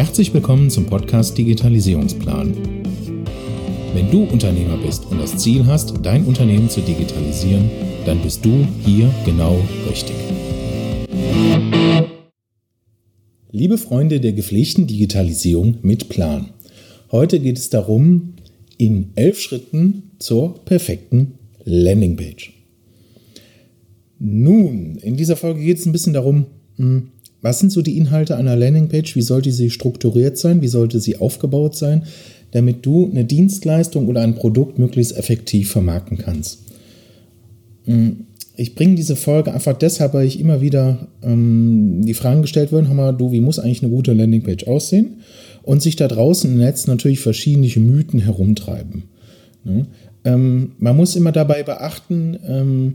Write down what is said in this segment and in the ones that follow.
Herzlich willkommen zum Podcast Digitalisierungsplan. Wenn du Unternehmer bist und das Ziel hast, dein Unternehmen zu digitalisieren, dann bist du hier genau richtig. Liebe Freunde der gepflegten Digitalisierung mit Plan. Heute geht es darum, in elf Schritten zur perfekten Landingpage. Nun, in dieser Folge geht es ein bisschen darum, hm, was sind so die Inhalte einer Landingpage? Wie sollte sie strukturiert sein? Wie sollte sie aufgebaut sein, damit du eine Dienstleistung oder ein Produkt möglichst effektiv vermarkten kannst? Hm, ich bringe diese Folge einfach deshalb, weil ich immer wieder ähm, die Fragen gestellt werden, hör mal, du, wie muss eigentlich eine gute Landingpage aussehen? Und sich da draußen im Netz natürlich verschiedene Mythen herumtreiben. Ne? Ähm, man muss immer dabei beachten, ähm,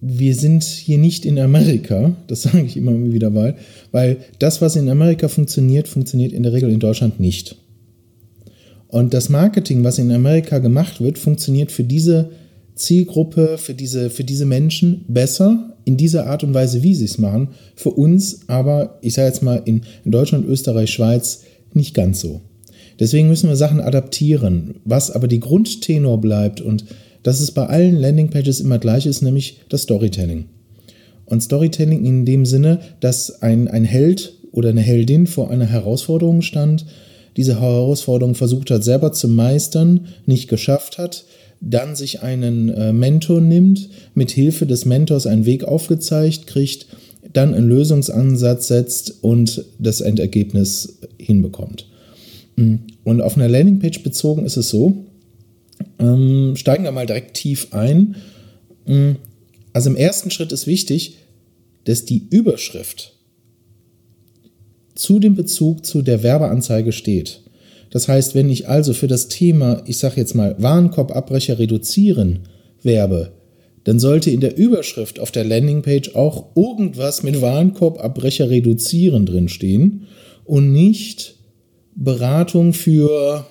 wir sind hier nicht in Amerika, das sage ich immer wieder mal, weil das, was in Amerika funktioniert, funktioniert in der Regel in Deutschland nicht. Und das Marketing, was in Amerika gemacht wird, funktioniert für diese Zielgruppe, für diese, für diese Menschen besser in dieser Art und Weise, wie sie es machen. Für uns aber, ich sage jetzt mal, in, in Deutschland, Österreich, Schweiz nicht ganz so. Deswegen müssen wir Sachen adaptieren. Was aber die Grundtenor bleibt und dass es bei allen Landingpages immer gleich ist, nämlich das Storytelling. Und Storytelling in dem Sinne, dass ein, ein Held oder eine Heldin vor einer Herausforderung stand, diese Herausforderung versucht hat, selber zu meistern, nicht geschafft hat, dann sich einen äh, Mentor nimmt, mit Hilfe des Mentors einen Weg aufgezeigt kriegt, dann einen Lösungsansatz setzt und das Endergebnis hinbekommt. Und auf einer Landingpage bezogen ist es so, ähm, steigen wir mal direkt tief ein. Mm, also im ersten Schritt ist wichtig, dass die Überschrift zu dem Bezug zu der Werbeanzeige steht. Das heißt, wenn ich also für das Thema, ich sage jetzt mal, Warenkorbabbrecher reduzieren werbe, dann sollte in der Überschrift auf der Landingpage auch irgendwas mit Warenkorbabbrecher reduzieren drinstehen und nicht Beratung für,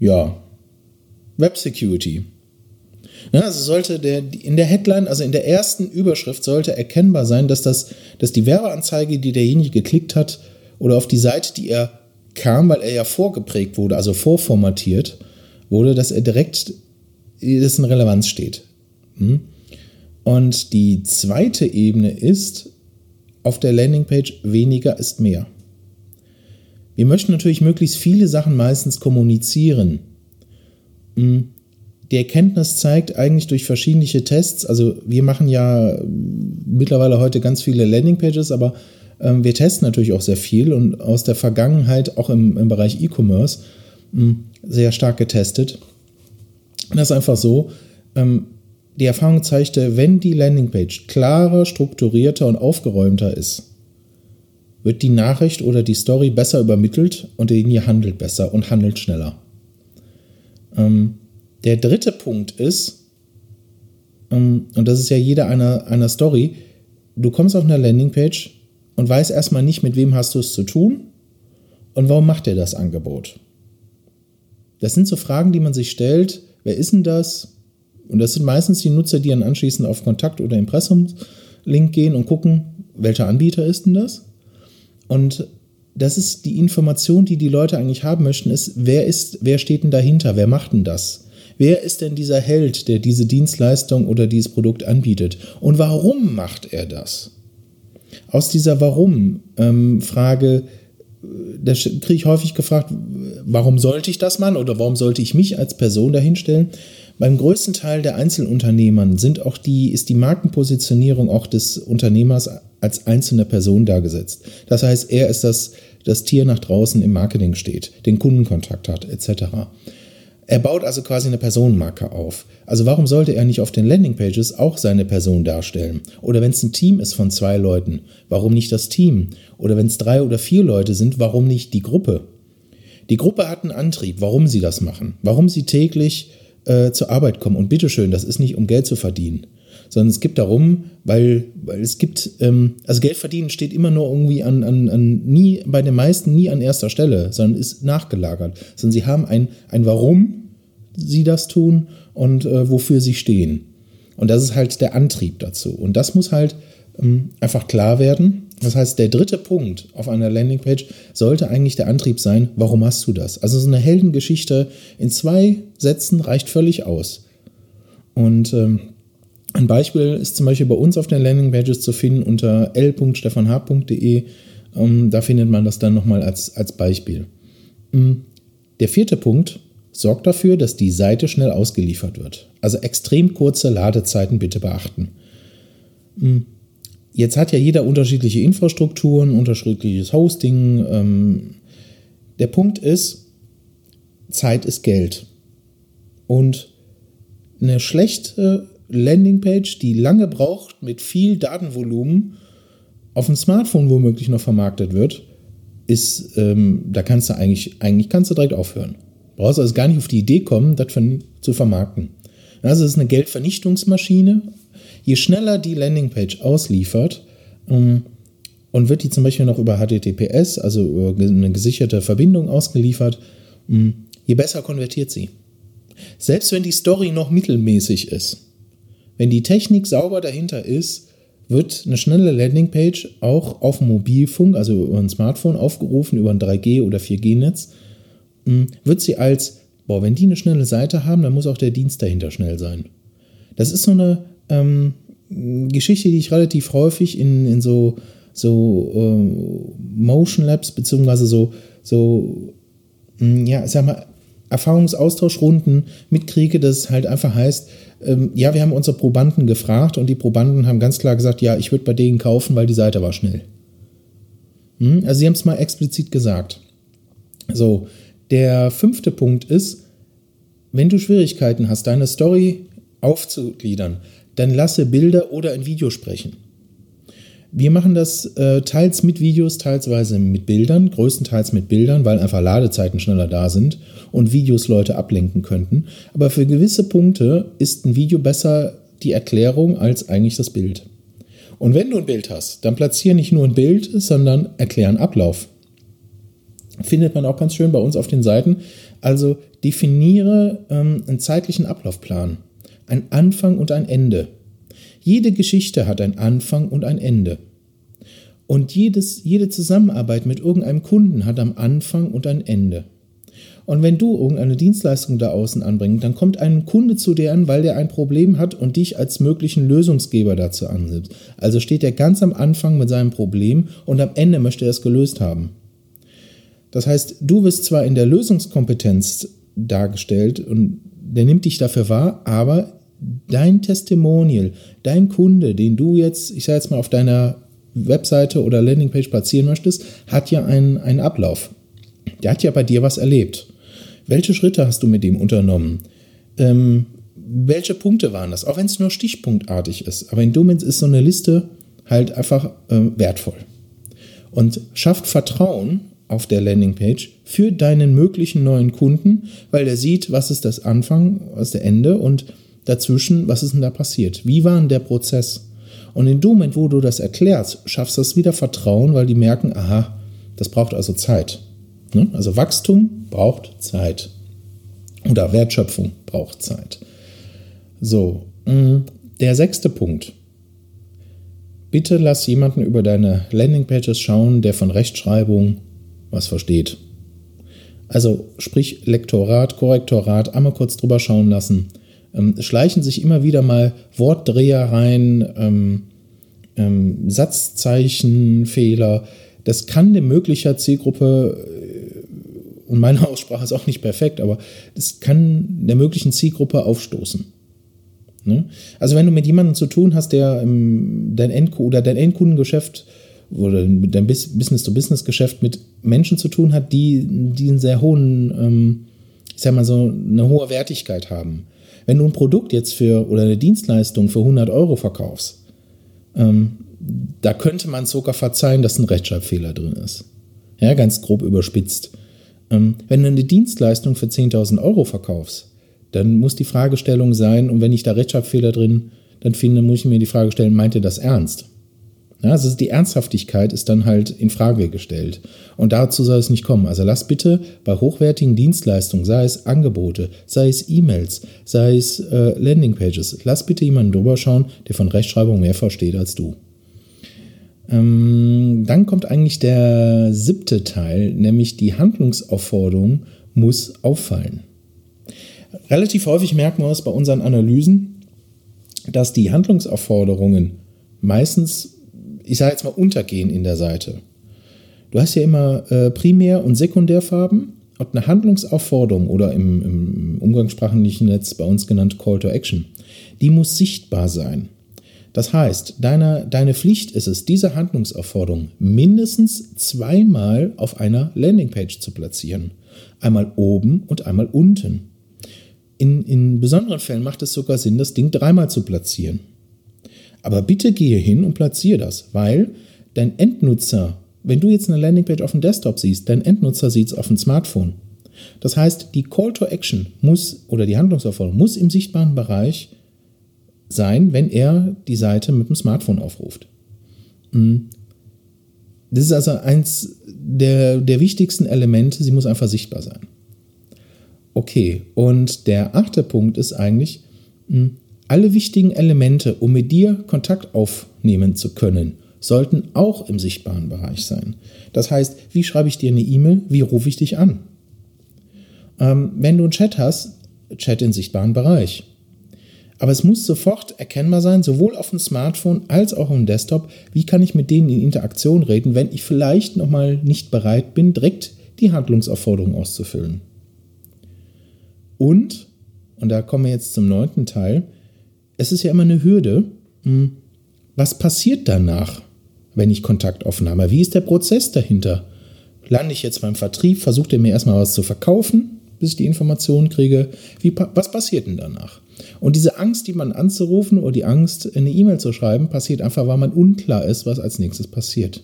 ja, Web Security. Ja, also sollte der, in der Headline, also in der ersten Überschrift sollte erkennbar sein, dass, das, dass die Werbeanzeige, die derjenige geklickt hat, oder auf die Seite, die er kam, weil er ja vorgeprägt wurde, also vorformatiert wurde, dass er direkt, das in Relevanz steht. Hm? Und die zweite Ebene ist auf der Landingpage weniger ist mehr. Wir möchten natürlich möglichst viele Sachen meistens kommunizieren. Hm. Die Erkenntnis zeigt eigentlich durch verschiedene Tests, also wir machen ja mittlerweile heute ganz viele Landingpages, aber ähm, wir testen natürlich auch sehr viel und aus der Vergangenheit auch im, im Bereich E-Commerce hm, sehr stark getestet. das ist einfach so, ähm, die Erfahrung zeigte, wenn die Landingpage klarer, strukturierter und aufgeräumter ist, wird die Nachricht oder die Story besser übermittelt und derjenige handelt besser und handelt schneller. Ähm, der dritte Punkt ist, ähm, und das ist ja jeder einer, einer Story, du kommst auf eine Landingpage und weißt erstmal nicht, mit wem hast du es zu tun und warum macht er das Angebot. Das sind so Fragen, die man sich stellt. Wer ist denn das? Und das sind meistens die Nutzer, die dann anschließend auf Kontakt- oder Impressumslink gehen und gucken, welcher Anbieter ist denn das? Und das ist die Information, die die Leute eigentlich haben möchten, ist, wer ist, wer steht denn dahinter? Wer macht denn das? Wer ist denn dieser Held, der diese Dienstleistung oder dieses Produkt anbietet? Und warum macht er das? Aus dieser Warum-Frage, ähm, da kriege ich häufig gefragt, warum sollte ich das machen oder warum sollte ich mich als Person dahinstellen? Beim größten Teil der Einzelunternehmern sind auch die, ist die Markenpositionierung auch des Unternehmers als einzelne Person dargesetzt. Das heißt, er ist das, das Tier nach draußen im Marketing steht, den Kundenkontakt hat, etc. Er baut also quasi eine Personenmarke auf. Also warum sollte er nicht auf den Landingpages auch seine Person darstellen? Oder wenn es ein Team ist von zwei Leuten, warum nicht das Team? Oder wenn es drei oder vier Leute sind, warum nicht die Gruppe? Die Gruppe hat einen Antrieb, warum sie das machen, warum sie täglich äh, zur Arbeit kommen. Und bitteschön, das ist nicht, um Geld zu verdienen, sondern es geht darum, weil, weil es gibt, ähm, also Geld verdienen steht immer nur irgendwie an, an, an, nie, bei den meisten nie an erster Stelle, sondern ist nachgelagert. Sondern sie haben ein, ein Warum sie das tun und äh, wofür sie stehen. Und das ist halt der Antrieb dazu. Und das muss halt ähm, einfach klar werden. Das heißt, der dritte Punkt auf einer Landingpage sollte eigentlich der Antrieb sein, warum hast du das? Also so eine Heldengeschichte in zwei Sätzen reicht völlig aus. Und ähm, ein Beispiel ist zum Beispiel bei uns auf den Landingpages zu finden unter l.stefanh.de. Ähm, da findet man das dann nochmal als, als Beispiel. Ähm, der vierte Punkt sorgt dafür, dass die Seite schnell ausgeliefert wird. Also extrem kurze Ladezeiten bitte beachten. Ähm, Jetzt hat ja jeder unterschiedliche Infrastrukturen, unterschiedliches Hosting. Ähm, der Punkt ist, Zeit ist Geld. Und eine schlechte Landingpage, die lange braucht, mit viel Datenvolumen, auf dem Smartphone womöglich noch vermarktet wird, ist, ähm, da kannst du eigentlich, eigentlich kannst du direkt aufhören. Du brauchst also gar nicht auf die Idee kommen, das zu vermarkten. Also es ist eine Geldvernichtungsmaschine je schneller die Landingpage ausliefert ähm, und wird die zum Beispiel noch über HTTPS, also über eine gesicherte Verbindung ausgeliefert, ähm, je besser konvertiert sie. Selbst wenn die Story noch mittelmäßig ist, wenn die Technik sauber dahinter ist, wird eine schnelle Landingpage auch auf Mobilfunk, also über ein Smartphone aufgerufen, über ein 3G- oder 4G-Netz, ähm, wird sie als, boah, wenn die eine schnelle Seite haben, dann muss auch der Dienst dahinter schnell sein. Das ist so eine ähm, Geschichte, die ich relativ häufig in, in so, so äh, Motion Labs beziehungsweise so, so hm, ja, ich sag mal, Erfahrungsaustauschrunden mitkriege, dass es halt einfach heißt, ähm, ja, wir haben unsere Probanden gefragt und die Probanden haben ganz klar gesagt, ja, ich würde bei denen kaufen, weil die Seite war schnell. Hm? Also sie haben es mal explizit gesagt. So, der fünfte Punkt ist, wenn du Schwierigkeiten hast, deine Story aufzugliedern, dann lasse Bilder oder ein Video sprechen. Wir machen das äh, teils mit Videos, teilsweise mit Bildern, größtenteils mit Bildern, weil einfach Ladezeiten schneller da sind und Videos Leute ablenken könnten. Aber für gewisse Punkte ist ein Video besser die Erklärung als eigentlich das Bild. Und wenn du ein Bild hast, dann platziere nicht nur ein Bild, sondern erkläre einen Ablauf. Findet man auch ganz schön bei uns auf den Seiten. Also definiere ähm, einen zeitlichen Ablaufplan ein Anfang und ein Ende. Jede Geschichte hat ein Anfang und ein Ende. Und jedes, jede Zusammenarbeit mit irgendeinem Kunden hat am Anfang und ein Ende. Und wenn du irgendeine Dienstleistung da außen anbringst, dann kommt ein Kunde zu dir an, weil der ein Problem hat und dich als möglichen Lösungsgeber dazu annimmst. Also steht er ganz am Anfang mit seinem Problem und am Ende möchte er es gelöst haben. Das heißt, du wirst zwar in der Lösungskompetenz dargestellt und der nimmt dich dafür wahr, aber dein Testimonial, dein Kunde, den du jetzt, ich sage jetzt mal, auf deiner Webseite oder Landingpage platzieren möchtest, hat ja einen, einen Ablauf. Der hat ja bei dir was erlebt. Welche Schritte hast du mit dem unternommen? Ähm, welche Punkte waren das? Auch wenn es nur stichpunktartig ist. Aber in Domens ist so eine Liste halt einfach äh, wertvoll. Und schafft Vertrauen auf der Landingpage für deinen möglichen neuen Kunden, weil der sieht, was ist das Anfang, was ist der Ende und dazwischen, was ist denn da passiert? Wie war denn der Prozess? Und in dem Moment, wo du das erklärst, schaffst du das wieder Vertrauen, weil die merken, aha, das braucht also Zeit. Ne? Also Wachstum braucht Zeit. Oder Wertschöpfung braucht Zeit. So, mm, der sechste Punkt. Bitte lass jemanden über deine Landingpages schauen, der von Rechtschreibung was versteht. Also sprich Lektorat, Korrektorat, einmal kurz drüber schauen lassen ähm, schleichen sich immer wieder mal Wortdreher rein, ähm, ähm, Satzzeichenfehler. Das kann eine möglicher Zielgruppe, äh, und meine Aussprache ist auch nicht perfekt, aber das kann der möglichen Zielgruppe aufstoßen. Ne? Also wenn du mit jemandem zu tun hast, der dein Endkunden oder dein Endkundengeschäft oder dein Business-to-Business-Geschäft mit Menschen zu tun hat, die, die einen sehr hohen, ähm, ich sag mal so, eine hohe Wertigkeit haben. Wenn du ein Produkt jetzt für oder eine Dienstleistung für 100 Euro verkaufst, ähm, da könnte man sogar verzeihen, dass ein Rechtschreibfehler drin ist. Ja, ganz grob überspitzt. Ähm, wenn du eine Dienstleistung für 10.000 Euro verkaufst, dann muss die Fragestellung sein, und wenn ich da Rechtschreibfehler drin dann finde, muss ich mir die Frage stellen, meint ihr das ernst? Ja, also die Ernsthaftigkeit ist dann halt in Frage gestellt. Und dazu soll es nicht kommen. Also lass bitte bei hochwertigen Dienstleistungen, sei es Angebote, sei es E-Mails, sei es äh, Landingpages, lass bitte jemanden drüber schauen, der von Rechtschreibung mehr versteht als du. Ähm, dann kommt eigentlich der siebte Teil, nämlich die Handlungsaufforderung muss auffallen. Relativ häufig merken wir es bei unseren Analysen, dass die Handlungsaufforderungen meistens, ich sage jetzt mal, untergehen in der Seite. Du hast ja immer äh, Primär- und Sekundärfarben und eine Handlungsaufforderung oder im, im umgangssprachlichen Netz bei uns genannt Call to Action, die muss sichtbar sein. Das heißt, deine, deine Pflicht ist es, diese Handlungsaufforderung mindestens zweimal auf einer Landingpage zu platzieren. Einmal oben und einmal unten. In, in besonderen Fällen macht es sogar Sinn, das Ding dreimal zu platzieren. Aber bitte gehe hin und platziere das, weil dein Endnutzer, wenn du jetzt eine Landingpage auf dem Desktop siehst, dein Endnutzer sieht es auf dem Smartphone. Das heißt, die Call to Action muss oder die Handlungsaufforderung muss im sichtbaren Bereich sein, wenn er die Seite mit dem Smartphone aufruft. Hm. Das ist also eins der, der wichtigsten Elemente, sie muss einfach sichtbar sein. Okay, und der achte Punkt ist eigentlich, hm, alle wichtigen Elemente, um mit dir Kontakt aufnehmen zu können, sollten auch im sichtbaren Bereich sein. Das heißt, wie schreibe ich dir eine E-Mail, wie rufe ich dich an? Ähm, wenn du einen Chat hast, Chat im sichtbaren Bereich. Aber es muss sofort erkennbar sein, sowohl auf dem Smartphone als auch im Desktop, wie kann ich mit denen in Interaktion reden, wenn ich vielleicht nochmal nicht bereit bin, direkt die Handlungsaufforderung auszufüllen. Und, und da kommen wir jetzt zum neunten Teil, es ist ja immer eine Hürde, hm, was passiert danach, wenn ich Kontaktaufnahme? Wie ist der Prozess dahinter? Lande ich jetzt beim Vertrieb, versucht er mir erstmal was zu verkaufen, bis ich die Informationen kriege? Wie, was passiert denn danach? Und diese Angst, die man anzurufen oder die Angst, eine E-Mail zu schreiben, passiert einfach, weil man unklar ist, was als nächstes passiert.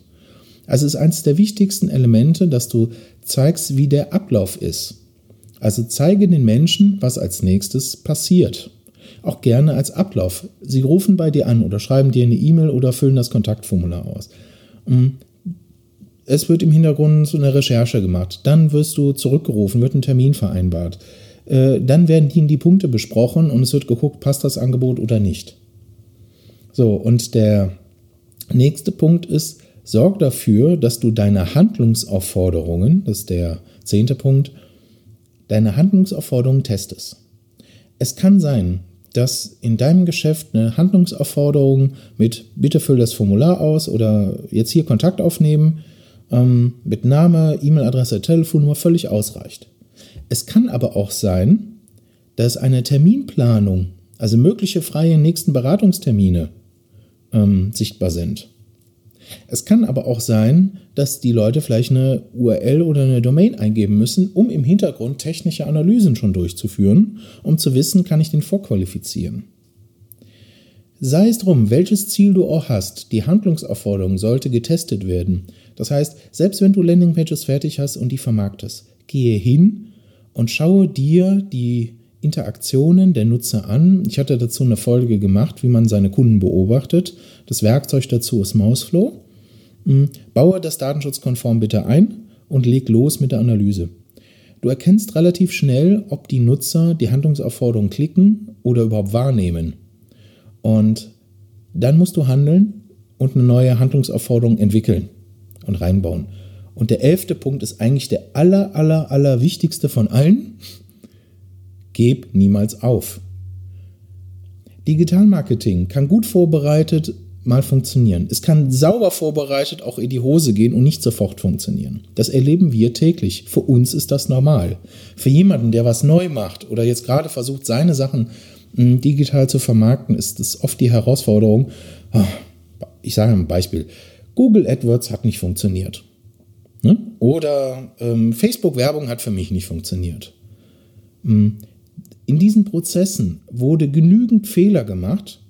Also es ist eines der wichtigsten Elemente, dass du zeigst, wie der Ablauf ist. Also zeige den Menschen, was als nächstes passiert. Auch gerne als Ablauf. Sie rufen bei dir an oder schreiben dir eine E-Mail oder füllen das Kontaktformular aus. Mm. Es wird im Hintergrund so eine Recherche gemacht. Dann wirst du zurückgerufen, wird ein Termin vereinbart. Äh, dann werden die, die Punkte besprochen und es wird geguckt, passt das Angebot oder nicht. So, und der nächste Punkt ist, sorg dafür, dass du deine Handlungsaufforderungen, das ist der zehnte Punkt, deine Handlungsaufforderungen testest. Es kann sein, dass in deinem Geschäft eine Handlungsaufforderung mit bitte füll das Formular aus oder jetzt hier Kontakt aufnehmen ähm, mit Name, E-Mail-Adresse, Telefonnummer völlig ausreicht. Es kann aber auch sein, dass eine Terminplanung, also mögliche freie nächsten Beratungstermine, ähm, sichtbar sind. Es kann aber auch sein, dass die Leute vielleicht eine URL oder eine Domain eingeben müssen, um im Hintergrund technische Analysen schon durchzuführen, um zu wissen, kann ich den vorqualifizieren. Sei es drum, welches Ziel du auch hast, die Handlungsaufforderung sollte getestet werden. Das heißt, selbst wenn du Landingpages fertig hast und die vermarktest, gehe hin und schaue dir die Interaktionen der Nutzer an. Ich hatte dazu eine Folge gemacht, wie man seine Kunden beobachtet. Das Werkzeug dazu ist Mouseflow. Hm, baue das datenschutzkonform bitte ein und leg los mit der Analyse. Du erkennst relativ schnell, ob die Nutzer die Handlungsaufforderung klicken oder überhaupt wahrnehmen. Und dann musst du handeln und eine neue Handlungsaufforderung entwickeln und reinbauen. Und der elfte Punkt ist eigentlich der aller, aller, aller wichtigste von allen. Geb niemals auf. Digitalmarketing kann gut vorbereitet mal funktionieren. Es kann sauber vorbereitet auch in die Hose gehen und nicht sofort funktionieren. Das erleben wir täglich. Für uns ist das normal. Für jemanden, der was neu macht oder jetzt gerade versucht, seine Sachen hm, digital zu vermarkten, ist es oft die Herausforderung. Ah, ich sage ein Beispiel. Google AdWords hat nicht funktioniert. Ne? Oder ähm, Facebook-Werbung hat für mich nicht funktioniert. In diesen Prozessen wurde genügend Fehler gemacht,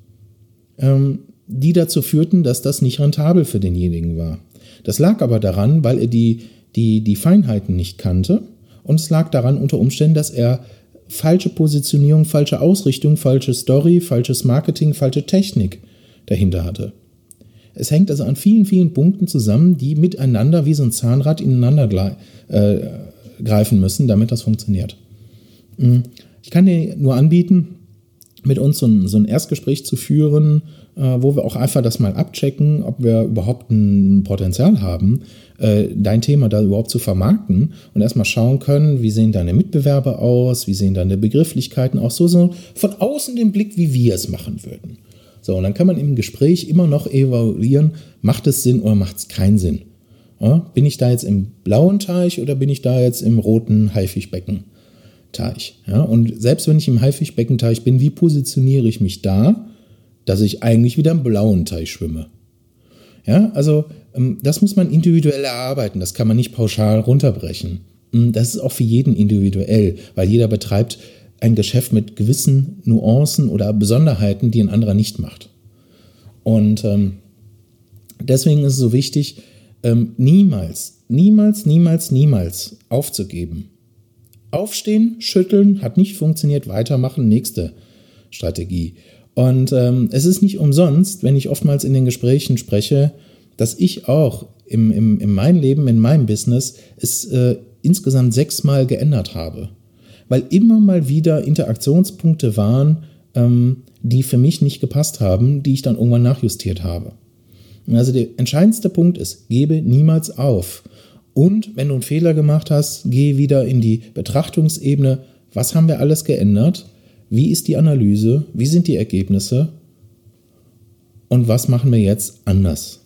ähm, die dazu führten, dass das nicht rentabel für denjenigen war. Das lag aber daran, weil er die, die, die Feinheiten nicht kannte und es lag daran unter Umständen, dass er falsche Positionierung, falsche Ausrichtung, falsche Story, falsches Marketing, falsche Technik dahinter hatte. Es hängt also an vielen, vielen Punkten zusammen, die miteinander wie so ein Zahnrad ineinander äh, greifen müssen, damit das funktioniert. Hm. Ich kann dir nur anbieten, mit uns so ein, so ein Erstgespräch zu führen, äh, wo wir auch einfach das mal abchecken, ob wir überhaupt ein Potenzial haben, äh, dein Thema da überhaupt zu vermarkten und erstmal schauen können, wie sehen deine Mitbewerber aus, wie sehen deine Begrifflichkeiten aus, so, so von außen den Blick, wie wir es machen würden. So, und dann kann man im Gespräch immer noch evaluieren, macht es Sinn oder macht es keinen Sinn. Ja, bin ich da jetzt im blauen Teich oder bin ich da jetzt im roten Haifischbeckenteich? Ja, und selbst wenn ich im Haifischbeckenteich bin, wie positioniere ich mich da, dass ich eigentlich wieder im blauen Teich schwimme? Ja, also ähm, das muss man individuell erarbeiten, das kann man nicht pauschal runterbrechen. Hm, das ist auch für jeden individuell, weil jeder betreibt ein Geschäft mit gewissen Nuancen oder Besonderheiten, die ein anderer nicht macht. Und ähm, deswegen ist es so wichtig, ähm, niemals, niemals, niemals, niemals aufzugeben. Aufstehen, schütteln, hat nicht funktioniert, weitermachen, nächste Strategie. Und ähm, es ist nicht umsonst, wenn ich oftmals in den Gesprächen spreche, dass ich auch im, im, in meinem Leben, in meinem Business es äh, insgesamt sechsmal geändert habe. Weil immer mal wieder Interaktionspunkte waren, ähm, die für mich nicht gepasst haben, die ich dann irgendwann nachjustiert habe. Also der entscheidendste Punkt ist, gebe niemals auf. Und wenn du einen Fehler gemacht hast, geh wieder in die Betrachtungsebene, was haben wir alles geändert wie ist die Analyse? Wie sind die Ergebnisse? Und was machen wir jetzt anders?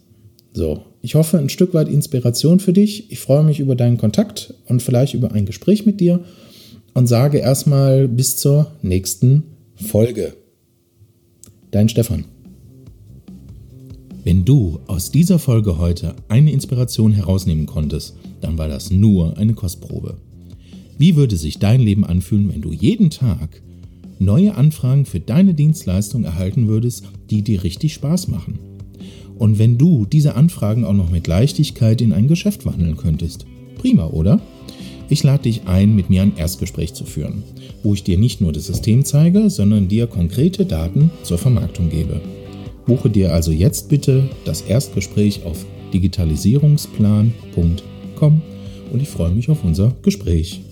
So, ich hoffe, ein Stück weit Inspiration für dich. Ich freue mich über deinen Kontakt und vielleicht über ein Gespräch mit dir und sage erstmal bis zur nächsten Folge. Dein Stefan. Wenn du aus dieser Folge heute eine Inspiration herausnehmen konntest, dann war das nur eine Kostprobe. Wie würde sich dein Leben anfühlen, wenn du jeden Tag neue Anfragen für deine Dienstleistung erhalten würdest, die dir richtig Spaß machen. Und wenn du diese Anfragen auch noch mit Leichtigkeit in ein Geschäft wandeln könntest. Prima, oder? Ich lade dich ein, mit mir ein Erstgespräch zu führen, wo ich dir nicht nur das System zeige, sondern dir konkrete Daten zur Vermarktung gebe. Buche dir also jetzt bitte das Erstgespräch auf digitalisierungsplan.com und ich freue mich auf unser Gespräch.